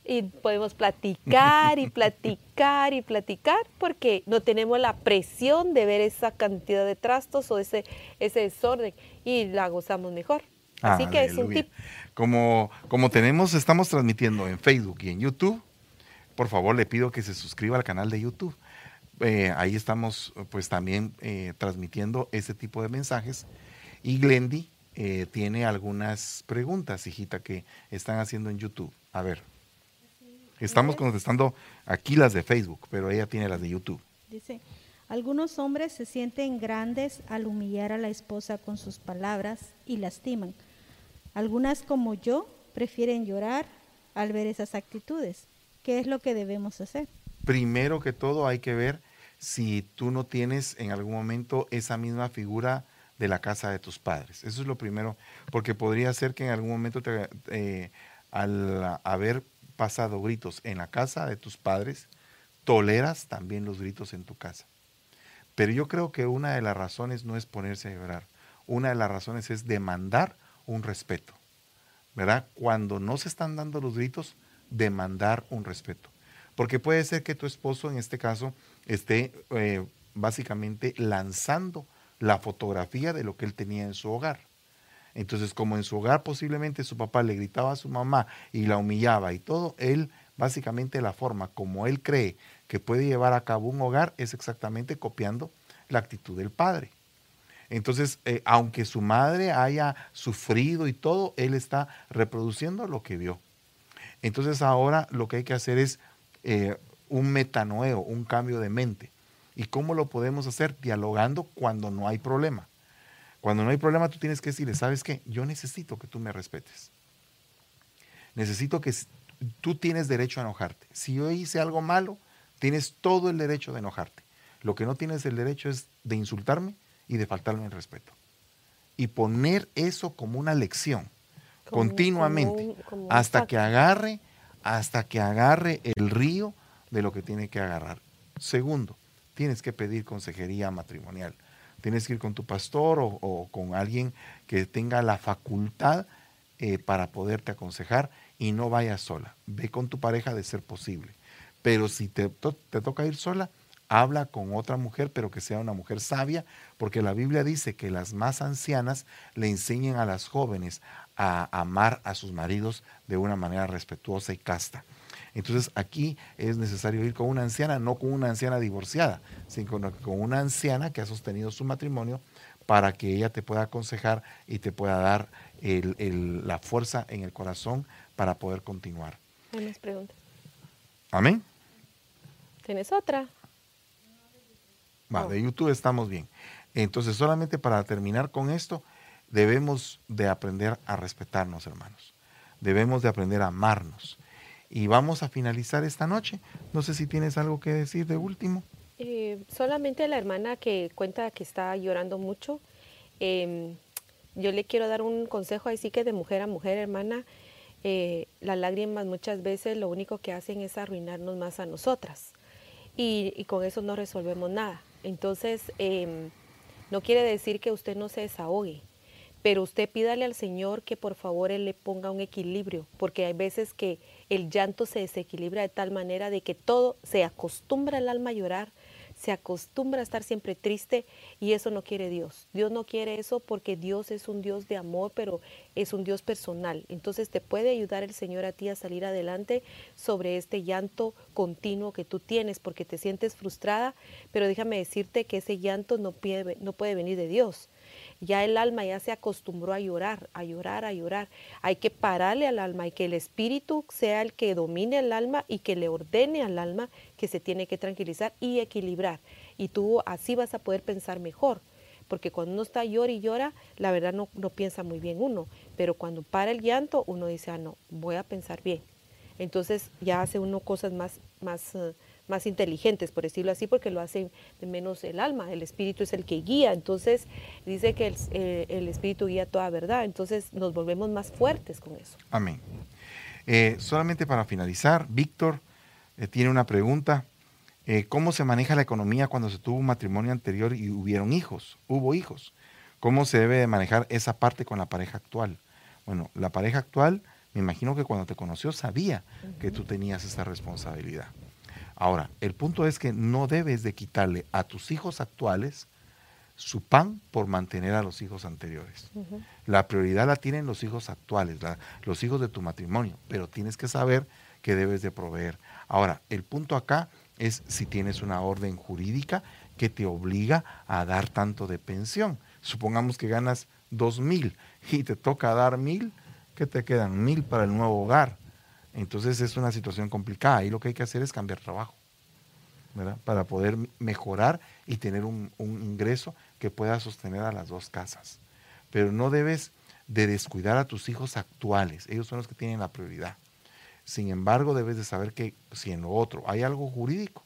y podemos platicar y platicar y platicar porque no tenemos la presión de ver esa cantidad de trastos o ese, ese desorden y la gozamos mejor. Así que es un tip. Como, como tenemos, estamos transmitiendo en Facebook y en YouTube, por favor le pido que se suscriba al canal de YouTube. Eh, ahí estamos pues también eh, transmitiendo ese tipo de mensajes. Y Glendy eh, tiene algunas preguntas, hijita, que están haciendo en YouTube. A ver. Estamos contestando aquí las de Facebook, pero ella tiene las de YouTube. Dice, algunos hombres se sienten grandes al humillar a la esposa con sus palabras y lastiman. Algunas como yo prefieren llorar al ver esas actitudes. ¿Qué es lo que debemos hacer? Primero que todo hay que ver si tú no tienes en algún momento esa misma figura de la casa de tus padres. Eso es lo primero, porque podría ser que en algún momento te, eh, al haber pasado gritos en la casa de tus padres, toleras también los gritos en tu casa. Pero yo creo que una de las razones no es ponerse a llorar. Una de las razones es demandar un respeto. ¿Verdad? Cuando no se están dando los gritos, demandar un respeto. Porque puede ser que tu esposo, en este caso, esté eh, básicamente lanzando la fotografía de lo que él tenía en su hogar. Entonces, como en su hogar posiblemente su papá le gritaba a su mamá y la humillaba y todo, él básicamente la forma como él cree que puede llevar a cabo un hogar es exactamente copiando la actitud del padre. Entonces, eh, aunque su madre haya sufrido y todo, él está reproduciendo lo que vio. Entonces ahora lo que hay que hacer es eh, un metanoeo, un cambio de mente. ¿Y cómo lo podemos hacer? Dialogando cuando no hay problema. Cuando no hay problema, tú tienes que decirle, ¿sabes qué? Yo necesito que tú me respetes. Necesito que tú tienes derecho a enojarte. Si yo hice algo malo, tienes todo el derecho de enojarte. Lo que no tienes el derecho es de insultarme y de faltarme el respeto. Y poner eso como una lección continuamente hasta que agarre, hasta que agarre el río de lo que tiene que agarrar. Segundo, tienes que pedir consejería matrimonial tienes que ir con tu pastor o, con alguien que tenga la facultad eh, para poderte aconsejar y no vayas sola. Ve con tu pareja de ser posible. Pero si te, te toca ir sola, habla con otra mujer, pero que sea una mujer sabia, porque la Biblia dice que las más ancianas le enseñan a las jóvenes a amar a sus maridos de una manera respetuosa y casta. Entonces aquí es necesario ir con una anciana, no con una anciana divorciada, sino con una anciana que ha sostenido su matrimonio para que ella te pueda aconsejar y te pueda dar la fuerza en el corazón para poder continuar. ¿Tienes preguntas? Amén. ¿Tienes otra? Va, de YouTube estamos bien. Entonces, solamente para terminar con esto, debemos de aprender a respetarnos, hermanos. Debemos de aprender a amarnos. Y vamos a finalizar esta noche. No sé si tienes algo que decir de último. Eh, solamente la hermana que cuenta que está llorando mucho. Em, yo le quiero dar un consejo así que de mujer a mujer, hermana. Eh, las lágrimas muchas veces lo único que hacen es arruinarnos más a nosotras. Y, y con eso no resolvemos nada. Entonces, em, no quiere decir que usted no se desahogue pero usted pídale al Señor que por favor Él le ponga un equilibrio, porque hay veces que el llanto se desequilibra de tal manera de que todo se acostumbra el alma a llorar, se acostumbra a estar siempre triste y eso no quiere Dios. Dios no quiere eso porque Dios es un Dios de amor, pero es un Dios personal. Entonces te puede ayudar el Señor a ti a salir adelante sobre este llanto continuo que tú tienes porque te sientes frustrada, pero déjame decirte que ese llanto no puede, no puede venir de Dios ya el alma ya se acostumbró a llorar, a llorar, a llorar. Hay que pararle al alma y que el espíritu sea el que domine el alma y que le ordene al alma que se tiene que tranquilizar y equilibrar. y tú así vas a poder pensar mejor. Porque cuando uno está llora y llora, la verdad no, no piensa muy bien uno. Pero cuando para el llanto, uno dice, ah, no, voy a pensar bien. Entonces ya hace uno cosas más, más, eh, más inteligentes, por decirlo así, porque lo hace menos el alma, el espíritu es el que guía, entonces dice que el, eh, el espíritu guía toda verdad, entonces nos volvemos más fuertes con eso. Amén. Eh, solamente para finalizar, Víctor tiene una pregunta. ¿Cómo se maneja la economía cuando se tuvo un matrimonio anterior y hubieron hijos? Hubo hijos. ¿Cómo se debe de manejar esa parte con la pareja actual? Bueno, la pareja actual me imagino que cuando te conoció sabía que tú tenías esa responsabilidad. Ahora, el punto es que no debes de quitarle a tus hijos actuales su pan por mantener a los hijos anteriores. La prioridad la tienen los hijos actuales, los hijos de tu matrimonio, pero tienes que saber que debes de proveer. Ahora, el punto acá es si tienes una orden jurídica que te obliga a dar tanto de pensión. Supongamos que ganas dos mil y te toca dar mil, que te quedan mil para el nuevo hogar. Entonces es una situación complicada y lo que hay que hacer es cambiar trabajo, ¿verdad? Para poder mejorar y tener un, ingreso que pueda sostener a las dos casas. Pero no debes de descuidar a tus hijos actuales, ellos son los que tienen la prioridad. Sin embargo, debes de saber que si en lo otro hay algo jurídico,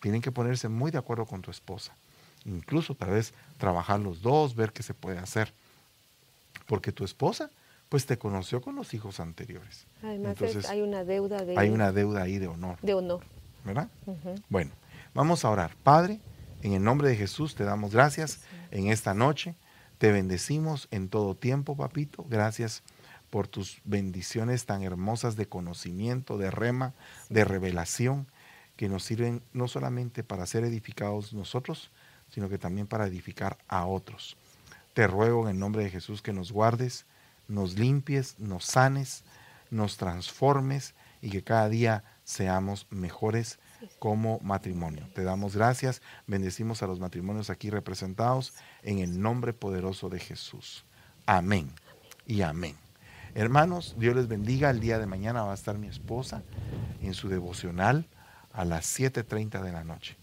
tienen que ponerse muy de acuerdo con tu esposa. Incluso tal vez trabajar los dos, ver qué se puede hacer. Porque tu esposa pues te conoció con los hijos anteriores. Además hay una deuda de... Hay una deuda ahí de honor. De honor. ¿Verdad? Bueno, vamos a orar. Padre, en el nombre de Jesús te damos gracias en esta noche. Te bendecimos en todo tiempo, papito. Gracias por tus bendiciones tan hermosas de conocimiento, de rema, de revelación, que nos sirven no solamente para ser edificados nosotros, sino que también para edificar a otros. Te ruego en el nombre de Jesús que nos guardes, nos limpies, nos sanes, nos transformes y que cada día seamos mejores como matrimonio. Te damos gracias, bendecimos a los matrimonios aquí representados en el nombre poderoso de Jesús. Amén y amén. Hermanos, Dios les bendiga. El día de mañana va a estar mi esposa en su devocional a las 7.30 de la noche.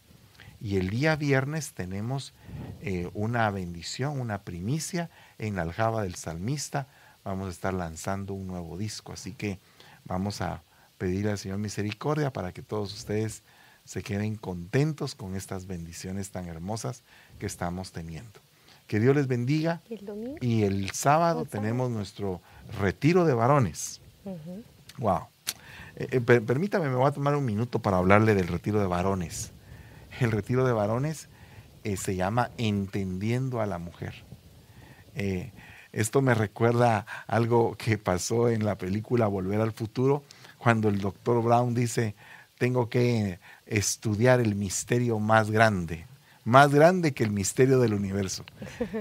Y el día viernes tenemos eh, una bendición, una primicia en la aljaba del salmista vamos a estar lanzando un nuevo disco. Así que vamos a pedirle al Señor misericordia para que todos ustedes se queden contentos con estas bendiciones tan hermosas que estamos teniendo. Que Dios les bendiga. ¿Y el, sábado tenemos nuestro retiro de varones. Wow. Eh, eh, permítame, me voy a tomar un minuto para hablarle del retiro de varones. El retiro de varones eh, se llama Entendiendo a la Mujer. Esto me recuerda algo que pasó en la película Volver al Futuro, cuando el doctor Brown dice, tengo que estudiar el misterio más grande, más grande que el misterio del universo.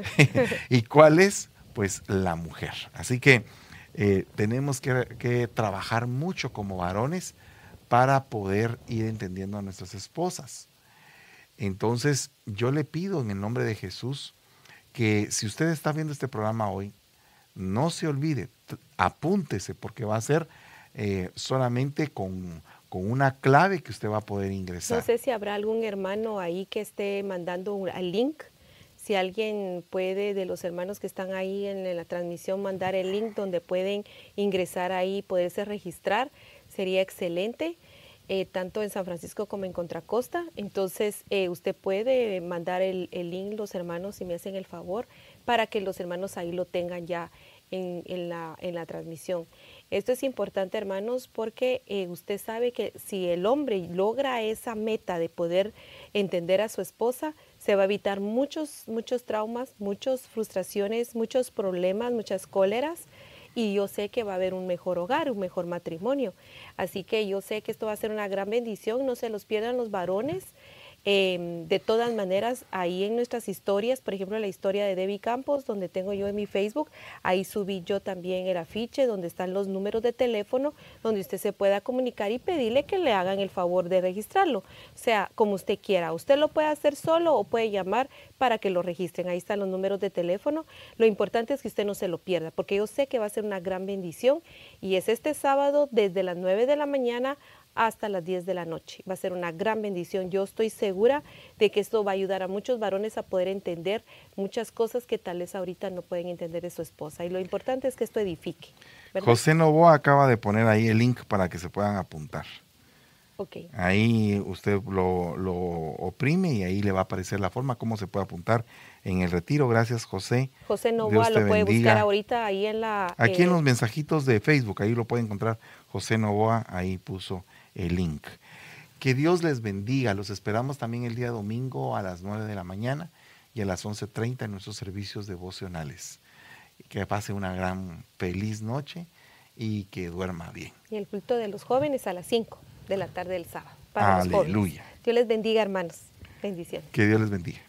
¿Y cuál es? Pues la mujer. Así que eh, tenemos que, trabajar mucho como varones para poder ir entendiendo a nuestras esposas. Entonces yo le pido en el nombre de Jesús que si usted está viendo este programa hoy, no se olvide, apúntese porque va a ser eh, solamente con, una clave que usted va a poder ingresar. No sé si habrá algún hermano ahí que esté mandando el link. Si alguien puede, de los hermanos que están ahí en, la transmisión, mandar el link donde pueden ingresar ahí, poderse registrar, sería excelente. Eh, tanto en San Francisco como en Contracosta. Entonces, eh, usted puede mandar el, link, los hermanos, si me hacen el favor, para que los hermanos ahí lo tengan ya en, la, transmisión. Esto es importante, hermanos, porque eh, usted sabe que si el hombre logra esa meta de poder entender a su esposa, se va a evitar muchos, muchos traumas, muchas frustraciones, muchos problemas, muchas cóleras y yo sé que va a haber un mejor hogar, un mejor matrimonio. Así que yo sé que esto va a ser una gran bendición, no se los pierdan los varones. Em, de todas maneras, ahí en nuestras historias, por ejemplo, la historia de Debbie Campos, donde tengo yo en mi Facebook, ahí subí yo también el afiche donde están los números de teléfono, donde usted se pueda comunicar y pedirle que le hagan el favor de registrarlo. O sea, como usted quiera. Usted lo puede hacer solo o puede llamar para que lo registren. Ahí están los números de teléfono. Lo importante es que usted no se lo pierda, porque yo sé que va a ser una gran bendición y es este sábado desde las 9 de la mañana hasta las 10 de la noche. Va a ser una gran bendición. Yo estoy segura de que esto va a ayudar a muchos varones a poder entender muchas cosas que tal vez ahorita no pueden entender de su esposa. Y lo importante es que esto edifique. José Novoa acaba de poner ahí el link para que se puedan apuntar. Okay. Ahí usted lo, lo, oprime y ahí le va a aparecer la forma, cómo se puede apuntar en el retiro. Gracias, José. José Novoa lo puede buscar ahorita ahí en la... Aquí en eh, los mensajitos de Facebook, ahí lo puede encontrar. José Novoa, ahí puso el link. Que Dios les bendiga. Los esperamos también el día domingo a las 9 de la mañana y a las 11.30 en nuestros servicios devocionales. Que pase una gran feliz noche y que duerma bien. Y el culto de los jóvenes a las 5 de la tarde del sábado. Para Aleluya. Dios les bendiga, hermanos. Bendiciones. Que Dios les bendiga.